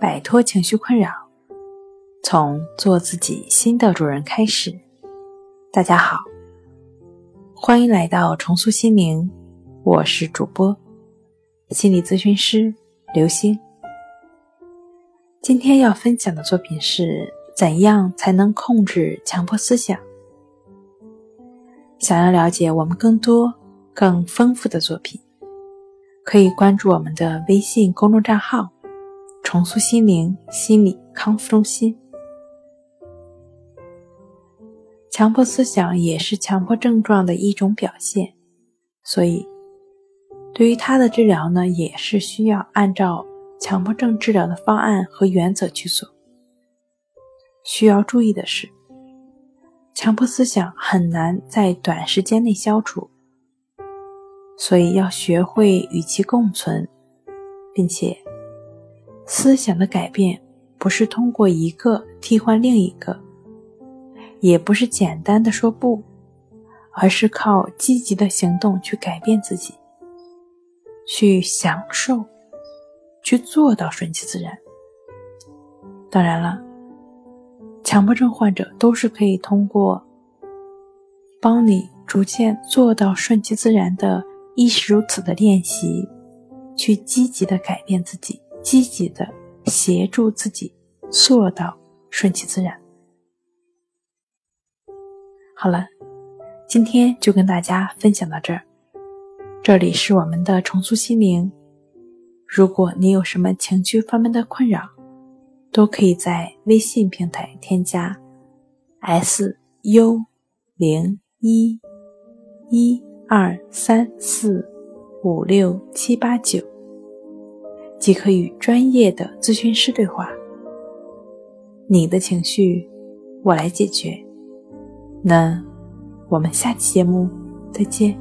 摆脱情绪困扰，从做自己新的主人开始。大家好，欢迎来到重塑心灵，我是主播心理咨询师刘星。今天要分享的作品是：怎样才能控制强迫思想？想要了解我们更多、更丰富的作品，可以关注我们的微信公众账号。重塑心灵心理康复中心。强迫思想也是强迫症状的一种表现，所以对于它的治疗呢，也是需要按照强迫症治疗的方案和原则去做。需要注意的是，强迫思想很难在短时间内消除，所以要学会与其共存，并且。思想的改变不是通过一个替换另一个，也不是简单的说不，而是靠积极的行动去改变自己，去享受，去做到顺其自然。当然了，强迫症患者都是可以通过帮你逐渐做到顺其自然的亦是如此的练习，去积极的改变自己。积极的协助自己做到顺其自然。好了，今天就跟大家分享到这儿。这里是我们的重塑心灵。如果你有什么情绪方面的困扰，都可以在微信平台添加 “s u 零一一二三四五六七八九”。即可与专业的咨询师对话。你的情绪，我来解决。那我们下期节目再见。